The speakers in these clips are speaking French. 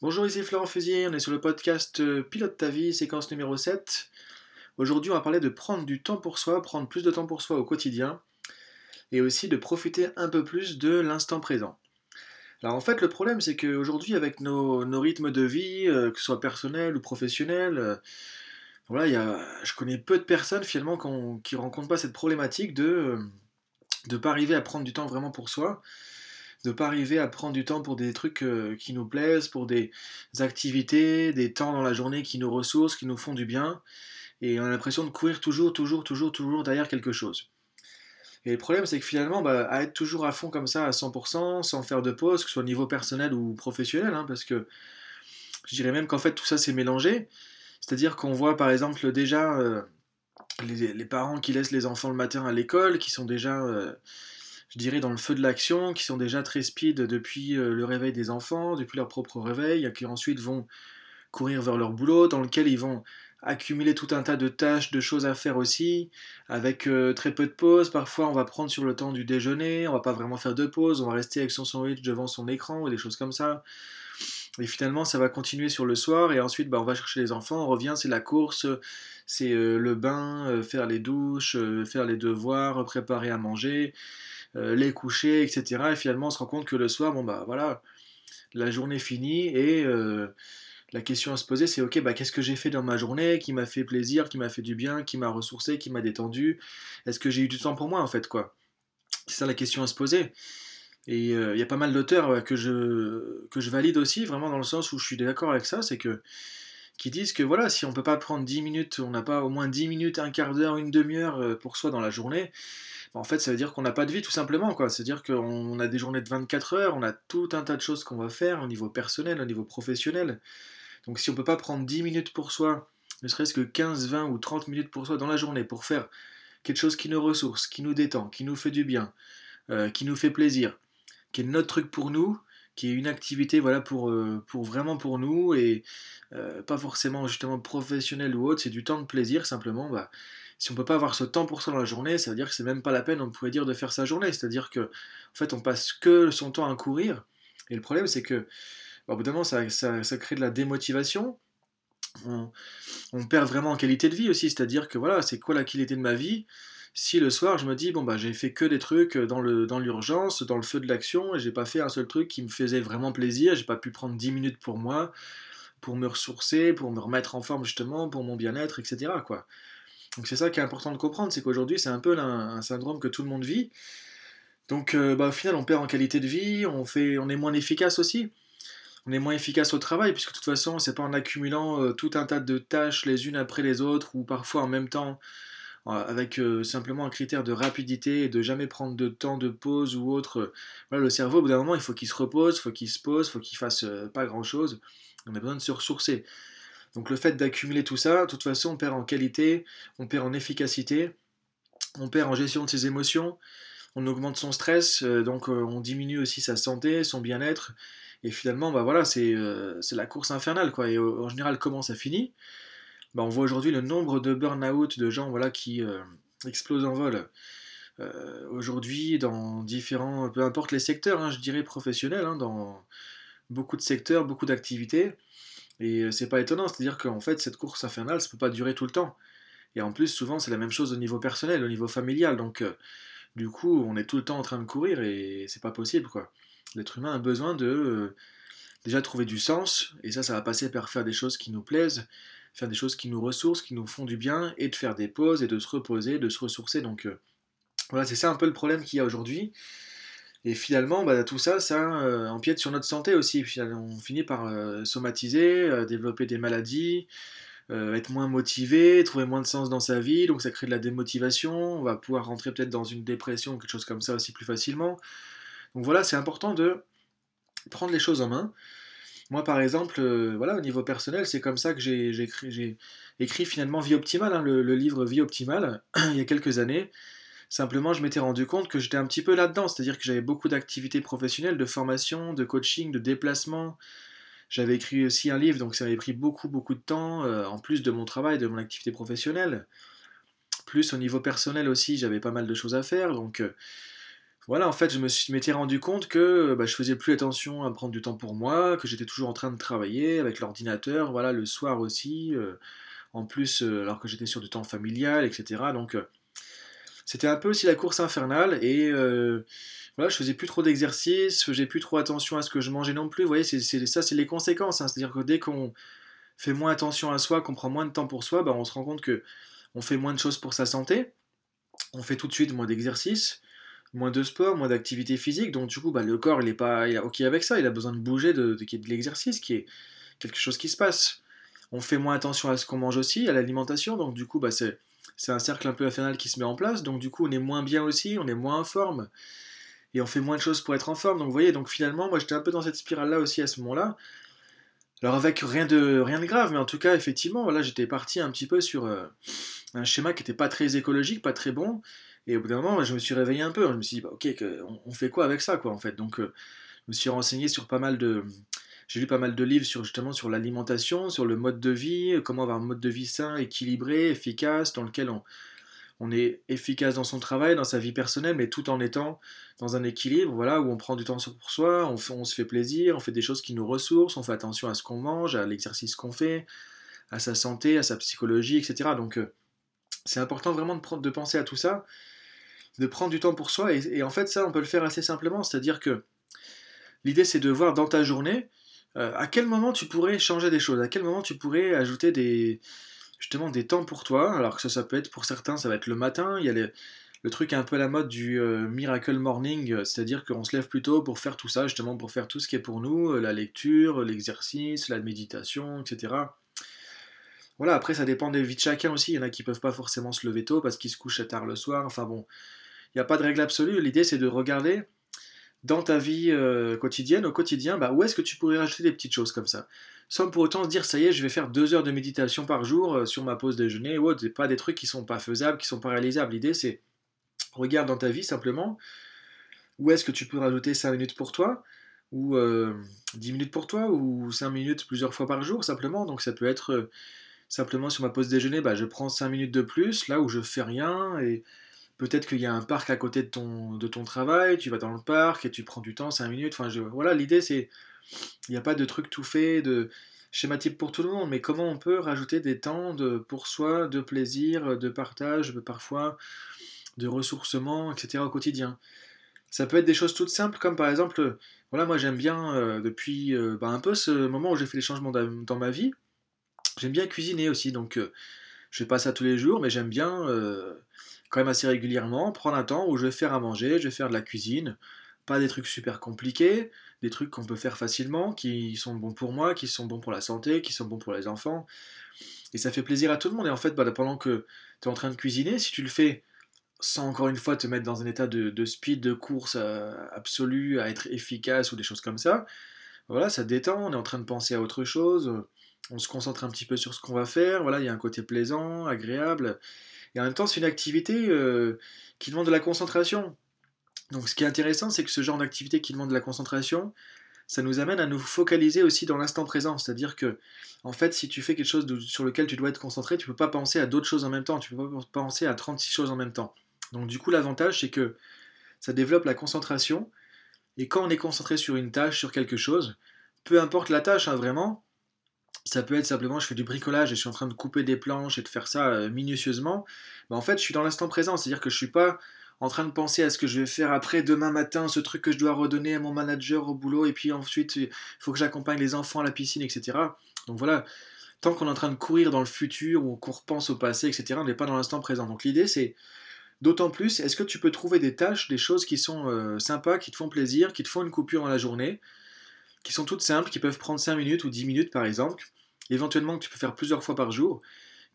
Bonjour, ici Florent Fusier, on est sur le podcast euh, Pilote ta vie, séquence numéro 7. Aujourd'hui, on va parler de prendre du temps pour soi, prendre plus de temps pour soi au quotidien, et aussi de profiter un peu plus de l'instant présent. Alors en fait, le problème, c'est qu'aujourd'hui, avec nos, rythmes de vie, euh, que ce soit personnel ou professionnel, euh, voilà, y je connais peu de personnes finalement qui ne rencontrent pas cette problématique de ne pas arriver à prendre du temps vraiment pour soi de pas arriver à prendre du temps pour des trucs euh, qui nous plaisent, pour des activités, des temps dans la journée qui nous ressourcent, qui nous font du bien. Et on a l'impression de courir toujours, toujours, toujours, toujours derrière quelque chose. Et le problème, c'est que finalement, bah, à être toujours à fond comme ça, à 100%, sans faire de pause, que ce soit au niveau personnel ou professionnel, hein, parce que je dirais même qu'en fait, tout ça, c'est mélangé. C'est-à-dire qu'on voit, par exemple, déjà euh, les, parents qui laissent les enfants le matin à l'école, qui sont déjà... Euh, je dirais, dans le feu de l'action, qui sont déjà très speed depuis euh, le réveil des enfants, depuis leur propre réveil, qui ensuite vont courir vers leur boulot, dans lequel ils vont accumuler tout un tas de tâches, de choses à faire aussi, avec euh, très peu de pauses. Parfois, on va prendre sur le temps du déjeuner, on va pas vraiment faire de pause, on va rester avec son sandwich devant son écran ou des choses comme ça. Et finalement, ça va continuer sur le soir, et ensuite, bah, on va chercher les enfants, on revient, c'est la course, c'est euh, le bain, faire les douches, faire les devoirs, préparer à manger. Euh, les coucher, etc. Et finalement, on se rend compte que le soir, bon bah voilà, la journée finie et euh, la question à se poser, c'est ok, bah qu'est-ce que j'ai fait dans ma journée, qui m'a fait plaisir, qui m'a fait du bien, qui m'a ressourcé, qui m'a détendu? Est-ce que j'ai eu du temps pour moi en fait quoi? C'est ça la question à se poser. Et euh, il y a pas mal d'auteurs que, je, que je valide aussi, vraiment dans le sens où je suis d'accord avec ça, c'est que qui disent que voilà, si on peut pas prendre 10 minutes, on n'a pas au moins 10 minutes, un quart d'heure, une demi-heure pour soi dans la journée, en fait, ça veut dire qu'on n'a pas de vie, tout simplement. C'est-à-dire qu'on a des journées de 24 heures, on a tout un tas de choses qu'on va faire au niveau personnel, au niveau professionnel. Donc si on ne peut pas prendre 10 minutes pour soi, ne serait-ce que 15, 20 ou 30 minutes pour soi dans la journée, pour faire quelque chose qui nous ressource, qui nous détend, qui nous fait du bien, euh, qui nous fait plaisir, qui est notre truc pour nous, qui est une activité voilà pour, euh, pour vraiment pour nous et euh, pas forcément justement professionnel ou autre, c'est du temps de plaisir simplement. Bah, si on peut pas avoir ce temps pour ça dans la journée, ça veut dire que c'est même pas la peine, on pourrait dire, de faire sa journée. C'est-à-dire que, en fait, on passe que son temps à courir. Et le problème, c'est que, bah, au d'un moment, ça, crée de la démotivation. On, perd vraiment en qualité de vie aussi. C'est-à-dire que, voilà, c'est quoi la qualité de ma vie? Si le soir je me dis bon bah j'ai fait que des trucs dans le dans l'urgence, dans le feu de l'action et j'ai pas fait un seul truc qui me faisait vraiment plaisir, j'ai pas pu prendre 10 minutes pour moi, pour me ressourcer, pour me remettre en forme justement, pour mon bien-être, etc. quoi. Donc c'est ça qui est important de comprendre, c'est qu'aujourd'hui c'est un peu un, syndrome que tout le monde vit. Donc euh, bah, au final on perd en qualité de vie, on, fait, on est moins efficace aussi. On est moins efficace au travail, puisque de toute façon c'est pas en accumulant euh, tout un tas de tâches les unes après les autres, ou parfois en même temps, euh, avec simplement un critère de rapidité et de jamais prendre de temps de pause ou autre. Voilà, le cerveau au bout d'un moment il faut qu'il se repose, il faut qu'il se pose, il faut qu'il fasse pas grand chose. On a besoin de se ressourcer. Donc le fait d'accumuler tout ça, de toute façon, on perd en qualité, on perd en efficacité, on perd en gestion de ses émotions, on augmente son stress, euh, donc euh, on diminue aussi sa santé, son bien-être. Et finalement, bah voilà, c'est euh, la course infernale, quoi. Et en général, comment ça finit? Bah, On voit aujourd'hui le nombre de burn-out de gens voilà, qui explosent en vol. aujourd'hui, dans différents, peu importe les secteurs, hein, je dirais professionnels, hein, dans beaucoup de secteurs, beaucoup d'activités, et euh, c'est pas étonnant, c'est-à-dire qu'en fait, cette course infernale, ça peut pas durer tout le temps. Et en plus, souvent, c'est la même chose au niveau personnel, au niveau familial. Donc, euh, du coup, on est tout le temps en train de courir et c'est pas possible. L'être humain a besoin de euh, déjà trouver du sens, et ça, ça va passer par faire des choses qui nous plaisent, faire des choses qui nous ressourcent, qui nous font du bien, et de faire des pauses, et de se reposer, de se ressourcer. Donc, voilà, c'est ça un peu le problème qu'il y a aujourd'hui. Et finalement, bah, tout ça, ça euh, empiète sur notre santé aussi. On finit par euh, somatiser, euh, développer des maladies, être moins motivé, trouver moins de sens dans sa vie, donc ça crée de la démotivation. On va pouvoir rentrer peut-être dans une dépression ou quelque chose comme ça aussi plus facilement. Donc voilà, c'est important de prendre les choses en main. Moi, par exemple, voilà, au niveau personnel, c'est comme ça que j'ai écrit, finalement Vie Optimale, hein, le, livre Vie Optimale, il y a quelques années. Simplement, je m'étais rendu compte que j'étais un petit peu là-dedans, c'est-à-dire que j'avais beaucoup d'activités professionnelles, de formation, de coaching, de déplacement. J'avais écrit aussi un livre, donc ça avait pris beaucoup, beaucoup de temps, euh, en plus de mon travail, de mon activité professionnelle. Plus au niveau personnel aussi, j'avais pas mal de choses à faire, donc euh, voilà, en fait, je me suis, rendu compte que bah, je faisais plus attention à prendre du temps pour moi, que j'étais toujours en train de travailler avec l'ordinateur, voilà, le soir aussi, euh, en plus, euh, alors que j'étais sur du temps familial, etc. Donc, euh, c'était un peu aussi la course infernale, et voilà, je faisais plus trop d'exercices, je faisais plus trop attention à ce que je mangeais non plus. Vous voyez, ça, c'est les conséquences. Hein. C'est-à-dire que dès qu'on fait moins attention à soi, qu'on prend moins de temps pour soi, bah, on se rend compte que on fait moins de choses pour sa santé, on fait tout de suite moins d'exercices moins de sport, moins d'activité physique, donc du coup, bah, le corps, il est pas il ok avec ça, il a besoin de bouger, de, l'exercice, qui est quelque chose qui se passe. On fait moins attention à ce qu'on mange aussi, à l'alimentation, donc du coup, bah, c'est, un cercle un peu infernal qui se met en place, donc du coup, on est moins bien aussi, on est moins en forme, et on fait moins de choses pour être en forme, donc vous voyez, donc finalement, moi, j'étais un peu dans cette spirale-là aussi à ce moment-là, alors avec rien de, rien de grave, mais en tout cas, effectivement, voilà, j'étais parti un petit peu sur euh, un schéma qui n'était pas très écologique, pas très bon, et au bout d'un moment, je me suis réveillé un peu. Je me suis dit, bah, ok, on, fait quoi avec ça, quoi, en fait? Donc, euh, je me suis renseigné sur pas mal de. J'ai lu pas mal de livres sur justement sur l'alimentation, sur le mode de vie, comment avoir un mode de vie sain, équilibré, efficace, dans lequel on, on est efficace dans son travail, dans sa vie personnelle, mais tout en étant dans un équilibre, voilà, où on prend du temps pour soi, on, se fait plaisir, on fait des choses qui nous ressourcent, on fait attention à ce qu'on mange, à l'exercice qu'on fait, à sa santé, à sa psychologie, etc. Donc euh, c'est important vraiment de penser à tout ça de prendre du temps pour soi. Et, en fait, ça, on peut le faire assez simplement. C'est-à-dire que l'idée, c'est de voir dans ta journée euh, à quel moment tu pourrais changer des choses, à quel moment tu pourrais ajouter des, justement des temps pour toi. Alors que ça, ça peut être pour certains, ça va être le matin. Il y a le truc un peu à la mode du euh, miracle morning, euh, c'est-à-dire qu'on se lève plus tôt pour faire tout ça, justement pour faire tout ce qui est pour nous, la lecture, l'exercice, la méditation, etc. Voilà, après ça dépend des vies de chacun aussi, il y en a qui peuvent pas forcément se lever tôt parce qu'ils se couchent tard le soir, enfin bon, n'y a pas de règle absolue. L'idée, c'est de regarder dans ta vie euh, quotidienne, au quotidien, bah, où est-ce que tu pourrais rajouter des petites choses comme ça? Sans pour autant se dire, ça y est, je vais faire deux heures de méditation par jour euh, sur ma pause déjeuner, ou autre. pas des trucs qui sont pas faisables, qui sont pas réalisables. L'idée, c'est, regarde dans ta vie simplement, où est-ce que tu peux rajouter 5 minutes pour toi, ou 10 euh, minutes pour toi, ou 5 minutes plusieurs fois par jour, simplement? Donc ça peut être simplement sur ma pause déjeuner, bah, je prends 5 minutes de plus, là où je fais rien, et peut-être qu'il y a un parc à côté de ton, de ton travail, tu vas dans le parc et tu prends du temps, 5 minutes. Enfin, je, voilà, l'idée c'est, il n'y a pas de truc tout fait, de schéma type pour tout le monde, mais comment on peut rajouter des temps de, pour soi, de plaisir, de partage, parfois de ressourcement, etc. au quotidien. Ça peut être des choses toutes simples, comme par exemple, voilà, moi j'aime bien, euh, depuis euh, bah, un peu ce moment où j'ai fait les changements dans ma vie, j'aime bien cuisiner aussi, donc euh, je fais pas ça tous les jours, mais j'aime bien quand même assez régulièrement, prendre un temps où je vais faire à manger, je vais faire de la cuisine, pas des trucs super compliqués, des trucs qu'on peut faire facilement, qui sont bons pour moi, qui sont bons pour la santé, qui sont bons pour les enfants. Et ça fait plaisir à tout le monde. Et en fait, bah, pendant que tu es en train de cuisiner, si tu le fais sans encore une fois te mettre dans un état de, speed, de course euh, absolue, à être efficace ou des choses comme ça, voilà, ça détend, on est en train de penser à autre chose, on se concentre un petit peu sur ce qu'on va faire, voilà, il y a un côté plaisant, agréable. Et en même temps, c'est une activité euh, qui demande de la concentration. Donc ce qui est intéressant, c'est que ce genre d'activité qui demande de la concentration, ça nous amène à nous focaliser aussi dans l'instant présent. C'est-à-dire que, en fait, si tu fais quelque chose sur lequel tu dois être concentré, tu ne peux pas penser à d'autres choses en même temps, tu ne peux pas penser à 36 choses en même temps. Donc du coup, l'avantage, c'est que ça développe la concentration, et quand on est concentré sur une tâche, sur quelque chose, peu importe la tâche, hein, vraiment, ça peut être simplement je fais du bricolage et je suis en train de couper des planches et de faire ça euh, minutieusement. Mais en fait, je suis dans l'instant présent, c'est-à-dire que je suis pas en train de penser à ce que je vais faire après demain matin, ce truc que je dois redonner à mon manager au boulot, et puis ensuite il faut que j'accompagne les enfants à la piscine, etc. Donc voilà, tant qu'on est en train de courir dans le futur ou qu'on repense au passé, etc., on n'est pas dans l'instant présent. Donc l'idée c'est d'autant plus, est-ce que tu peux trouver des tâches, des choses qui sont euh, sympas, qui te font plaisir, qui te font une coupure dans la journée, qui sont toutes simples, qui peuvent prendre 5 minutes ou 10 minutes par exemple, éventuellement que tu peux faire plusieurs fois par jour,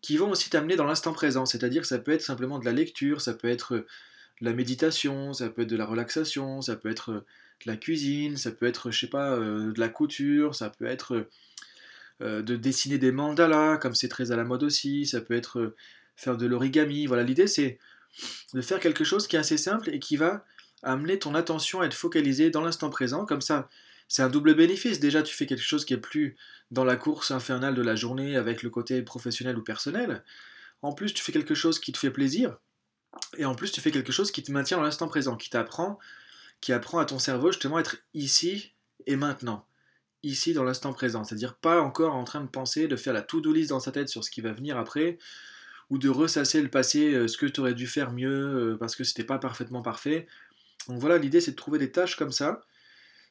qui vont aussi t'amener dans l'instant présent. C'est-à-dire que ça peut être simplement de la lecture, ça peut être euh, de la méditation, ça peut être de la relaxation, ça peut être euh, de la cuisine, ça peut être, je sais pas, euh, de la couture, ça peut être de dessiner des mandalas, comme c'est très à la mode aussi, ça peut être faire de l'origami. Voilà, l'idée c'est de faire quelque chose qui est assez simple et qui va amener ton attention à être focalisée dans l'instant présent. Comme ça, c'est un double bénéfice. Déjà, tu fais quelque chose qui est plus dans la course infernale de la journée avec le côté professionnel ou personnel. En plus, tu fais quelque chose qui te fait plaisir. Et en plus, tu fais quelque chose qui te maintient dans l'instant présent, qui t'apprend qui apprend à ton cerveau justement à être ici et maintenant. Ici dans l'instant présent. C'est-à-dire pas encore en train de penser, de faire la to-do list dans sa tête sur ce qui va venir après, ou de ressasser le passé, euh, ce que tu aurais dû faire mieux euh, parce que c'était pas parfaitement parfait. Donc voilà, l'idée c'est de trouver des tâches comme ça.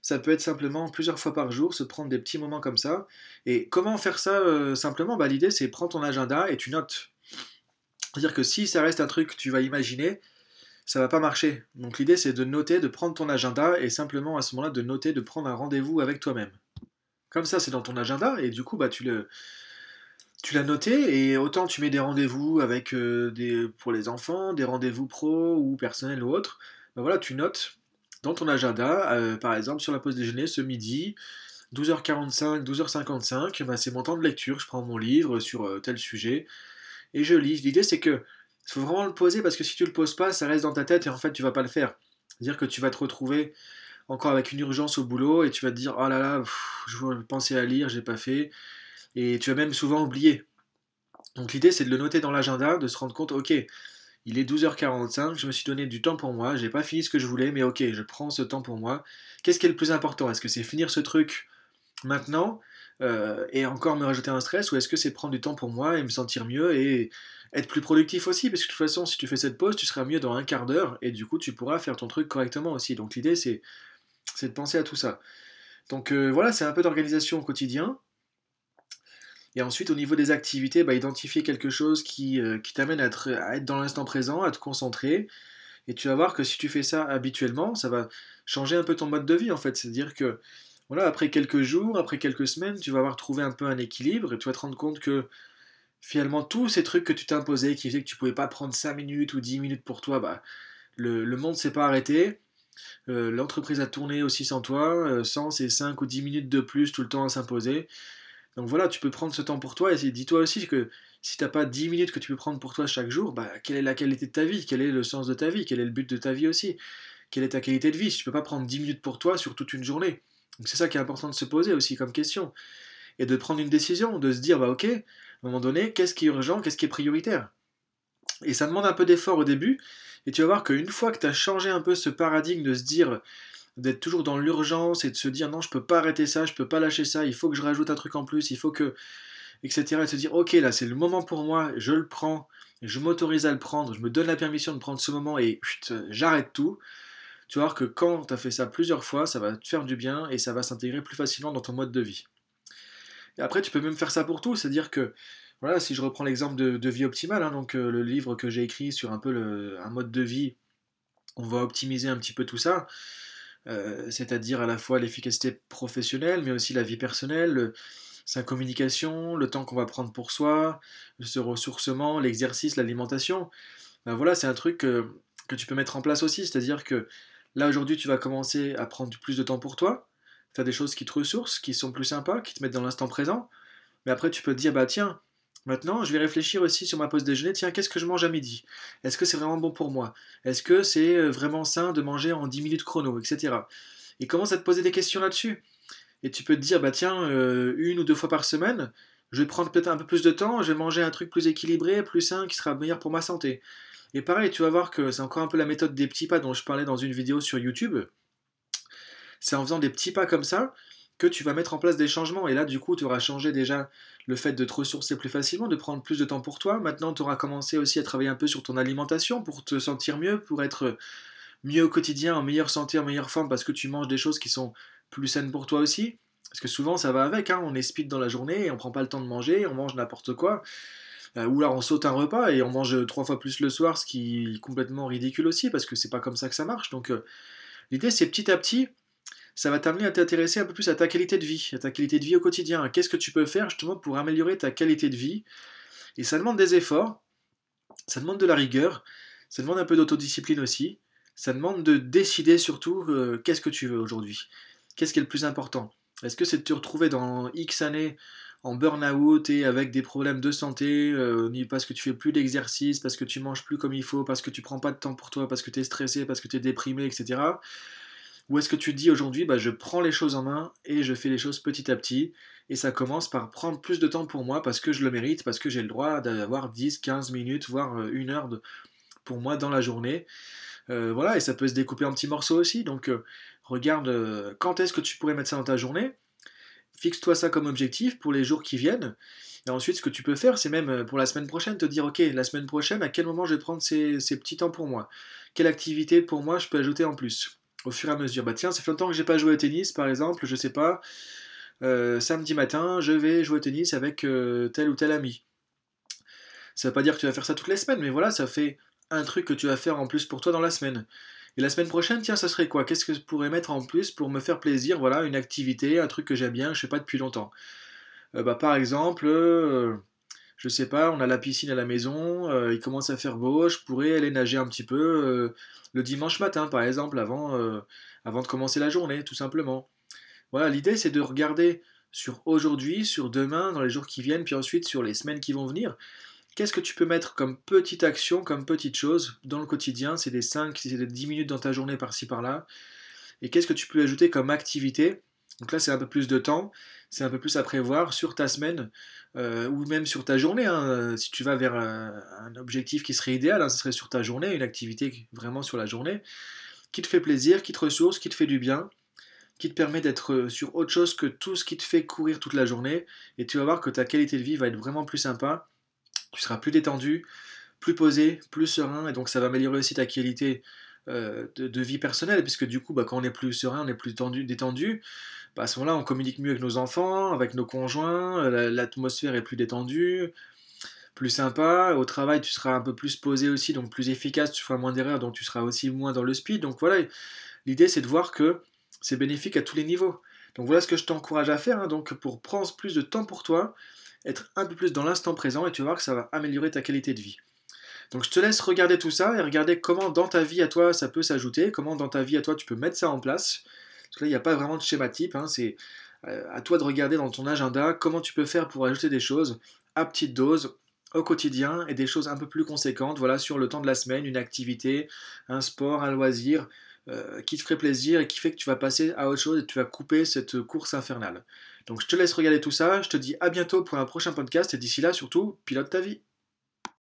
Ça peut être simplement plusieurs fois par jour, se prendre des petits moments comme ça. Et comment faire ça euh, simplement? Bah, L'idée c'est prendre ton agenda et tu notes. C'est-à-dire que si ça reste un truc que tu vas imaginer, ça va pas marcher. Donc l'idée c'est de noter, de prendre ton agenda et simplement à ce moment-là de noter, de prendre un rendez-vous avec toi-même. Comme ça c'est dans ton agenda et du coup bah tu le tu l'as noté et autant tu mets des rendez-vous avec euh, des pour les enfants, des rendez-vous pro ou personnels ou autres, bah voilà, tu notes dans ton agenda, euh, par exemple sur la pause déjeuner ce midi, 12h45, 12h55, bah, c'est mon temps de lecture, je prends mon livre sur euh, tel sujet et je lis. L'idée c'est que faut vraiment le poser parce que si tu le poses pas, ça reste dans ta tête et en fait tu vas pas le faire. C'est-à-dire que tu vas te retrouver encore avec une urgence au boulot et tu vas te dire oh là là, je pensais à lire, j'ai pas fait et tu vas même souvent oublier. Donc l'idée c'est de le noter dans l'agenda, de se rendre compte, ok, il est 12h45, je me suis donné du temps pour moi, j'ai pas fini ce que je voulais, mais ok, je prends ce temps pour moi. Qu'est-ce qui est le plus important? Est-ce que c'est finir ce truc maintenant euh, et encore me rajouter un stress ou est-ce que c'est prendre du temps pour moi et me sentir mieux et être plus productif aussi? Parce que de toute façon si tu fais cette pause tu seras mieux dans un quart d'heure et du coup tu pourras faire ton truc correctement aussi. Donc l'idée c'est de penser à tout ça. Donc euh, voilà c'est un peu d'organisation au quotidien et ensuite, au niveau des activités, bah, identifier quelque chose qui, euh, t'amène à être, dans l'instant présent, à te concentrer. Et tu vas voir que si tu fais ça habituellement, ça va changer un peu ton mode de vie en fait. C'est-à-dire que voilà, après quelques jours, après quelques semaines, tu vas avoir trouvé un peu un équilibre et tu vas te rendre compte que finalement tous ces trucs que tu t'es imposés, qui faisaient que tu pouvais pas prendre 5 minutes ou 10 minutes pour toi, bah, le, le monde s'est pas arrêté. Euh, l'entreprise a tourné aussi sans toi, euh, sans ces 5 ou 10 minutes de plus tout le temps à s'imposer. Donc voilà, tu peux prendre ce temps pour toi et dis-toi aussi que si tu n'as pas 10 minutes que tu peux prendre pour toi chaque jour, bah, quelle est la qualité de ta vie? Quel est le sens de ta vie? Quel est le but de ta vie aussi? Quelle est ta qualité de vie? Si tu peux pas prendre 10 minutes pour toi sur toute une journée. Donc c'est ça qui est important de se poser aussi comme question. Et de prendre une décision, de se dire, bah ok, à un moment donné, qu'est-ce qui est urgent, qu'est-ce qui est prioritaire? Et ça demande un peu d'effort au début, et tu vas voir qu'une fois que tu as changé un peu ce paradigme de se dire, d'être toujours dans l'urgence et de se dire non, je peux pas arrêter ça, je peux pas lâcher ça, il faut que je rajoute un truc en plus, il faut que. etc. Et se dire ok, là c'est le moment pour moi, je le prends, je m'autorise à le prendre, je me donne la permission de prendre ce moment et j'arrête tout. Tu vas voir que quand tu as fait ça plusieurs fois, ça va te faire du bien et ça va s'intégrer plus facilement dans ton mode de vie. Et après, tu peux même faire ça pour tout, c'est-à-dire que, voilà, si je reprends l'exemple de, vie optimale, hein, donc euh, le livre que j'ai écrit sur un peu un mode de vie, on va optimiser un petit peu tout ça. Euh, c'est-à-dire à la fois l'efficacité professionnelle, mais aussi la vie personnelle, sa communication, le temps qu'on va prendre pour soi, ce ressourcement, l'exercice, l'alimentation. Ben voilà, c'est un truc que, tu peux mettre en place aussi, c'est-à-dire que là aujourd'hui tu vas commencer à prendre plus de temps pour toi, faire des choses qui te ressourcent, qui sont plus sympas, qui te mettent dans l'instant présent, mais après tu peux te dire bah tiens, Maintenant, je vais réfléchir aussi sur ma pause déjeuner. Tiens, qu'est-ce que je mange à midi? Est-ce que c'est vraiment bon pour moi? Est-ce que c'est euh, vraiment sain de manger en 10 minutes chrono, etc. Et commence à te poser des questions là-dessus. Et tu peux te dire, bah tiens, euh, une ou deux fois par semaine, je vais prendre peut-être un peu plus de temps, je vais manger un truc plus équilibré, plus sain, qui sera meilleur pour ma santé. Et pareil, tu vas voir que c'est encore un peu la méthode des petits pas dont je parlais dans une vidéo sur YouTube. C'est en faisant des petits pas comme ça que tu vas mettre en place des changements. Et là, du coup, tu auras changé déjà le fait de te ressourcer plus facilement, de prendre plus de temps pour toi. Maintenant, tu auras commencé aussi à travailler un peu sur ton alimentation pour te sentir mieux, pour être mieux au quotidien, en meilleure santé, en meilleure forme, parce que tu manges des choses qui sont plus saines pour toi aussi. Parce que souvent, ça va avec, hein. on est speed dans la journée, et on prend pas le temps de manger, on mange n'importe quoi. Euh, ou là, on saute un repas et on mange trois fois plus le soir, ce qui est complètement ridicule aussi, parce que c'est pas comme ça que ça marche. Donc, euh, l'idée, c'est petit à petit ça va t'amener à t'intéresser un peu plus à ta qualité de vie, à ta qualité de vie au quotidien. Qu'est-ce que tu peux faire justement pour améliorer ta qualité de vie? Et ça demande des efforts, ça demande de la rigueur, ça demande un peu d'autodiscipline aussi, ça demande de décider surtout euh, qu'est-ce que tu veux aujourd'hui? Qu'est-ce qui est le plus important? Est-ce que c'est de te retrouver dans X années en burn-out et avec des problèmes de santé, euh, parce que tu fais plus d'exercice, parce que tu manges plus comme il faut, parce que tu prends pas de temps pour toi, parce que tu es stressé, parce que tu es déprimé, etc. Ou est-ce que tu dis aujourd'hui, bah, je prends les choses en main et je fais les choses petit à petit et ça commence par prendre plus de temps pour moi parce que je le mérite, parce que j'ai le droit d'avoir 10, 15 minutes, voire euh, une heure pour moi dans la journée. Euh, voilà, et ça peut se découper en petits morceaux aussi. Donc, euh, regarde quand est-ce que tu pourrais mettre ça dans ta journée? Fixe-toi ça comme objectif pour les jours qui viennent. Et ensuite, ce que tu peux faire, c'est même pour la semaine prochaine, te dire, ok, la semaine prochaine, à quel moment je vais prendre ces, petits temps pour moi? Quelle activité pour moi je peux ajouter en plus? Au fur et à mesure. Bah tiens, ça fait longtemps que j'ai pas joué au tennis, par exemple, je sais pas. samedi matin, je vais jouer au tennis avec tel ou tel ami. Ça veut pas dire que tu vas faire ça toutes les semaines, mais voilà, ça fait un truc que tu vas faire en plus pour toi dans la semaine. Et la semaine prochaine, tiens, ça serait quoi? Qu'est-ce que je pourrais mettre en plus pour me faire plaisir? Voilà, une activité, un truc que j'aime bien, je sais pas depuis longtemps. Euh, bah, par exemple, euh, je sais pas, on a la piscine à la maison, euh, il commence à faire beau, je pourrais aller nager un petit peu le dimanche matin, par exemple, avant, avant de commencer la journée, tout simplement. Voilà, l'idée c'est de regarder sur aujourd'hui, sur demain, dans les jours qui viennent, puis ensuite sur les semaines qui vont venir Qu'est-ce que tu peux mettre comme petite action, comme petite chose dans le quotidien C'est des 5, c'est des 10 minutes dans ta journée par-ci par-là. Et qu'est-ce que tu peux ajouter comme activité Donc là, c'est un peu plus de temps, c'est un peu plus à prévoir sur ta semaine euh, ou même sur ta journée. Hein. Si tu vas vers un, objectif qui serait idéal, hein, ce serait sur ta journée, une activité vraiment sur la journée, qui te fait plaisir, qui te ressource, qui te fait du bien qui te permet d'être sur autre chose que tout ce qui te fait courir toute la journée, et tu vas voir que ta qualité de vie va être vraiment plus sympa, tu seras plus détendu, plus posé, plus serein, et donc ça va améliorer aussi ta qualité euh, de, vie personnelle, puisque du coup, bah, quand on est plus serein, on est plus tendu, détendu, bah, à ce moment-là, on communique mieux avec nos enfants, avec nos conjoints, euh, l'atmosphère est plus détendue, plus sympa, au travail, tu seras un peu plus posé aussi, donc plus efficace, tu feras moins d'erreurs, donc tu seras aussi moins dans le speed, donc voilà, l'idée c'est de voir que c'est bénéfique à tous les niveaux. Donc voilà ce que je t'encourage à faire, hein, donc pour prendre plus de temps pour toi, être un peu plus dans l'instant présent et tu vas voir que ça va améliorer ta qualité de vie. Donc je te laisse regarder tout ça et regarder comment dans ta vie à toi ça peut s'ajouter, comment dans ta vie à toi tu peux mettre ça en place. Parce que là il n'y a pas vraiment de schéma type, hein, c'est euh, à toi de regarder dans ton agenda comment tu peux faire pour ajouter des choses à petite dose au quotidien et des choses un peu plus conséquentes, voilà, sur le temps de la semaine, une activité, un sport, un loisir, euh, qui te ferait plaisir et qui fait que tu vas passer à autre chose et tu vas couper cette course infernale. Donc je te laisse regarder tout ça, je te dis à bientôt pour un prochain podcast et d'ici là surtout, pilote ta vie.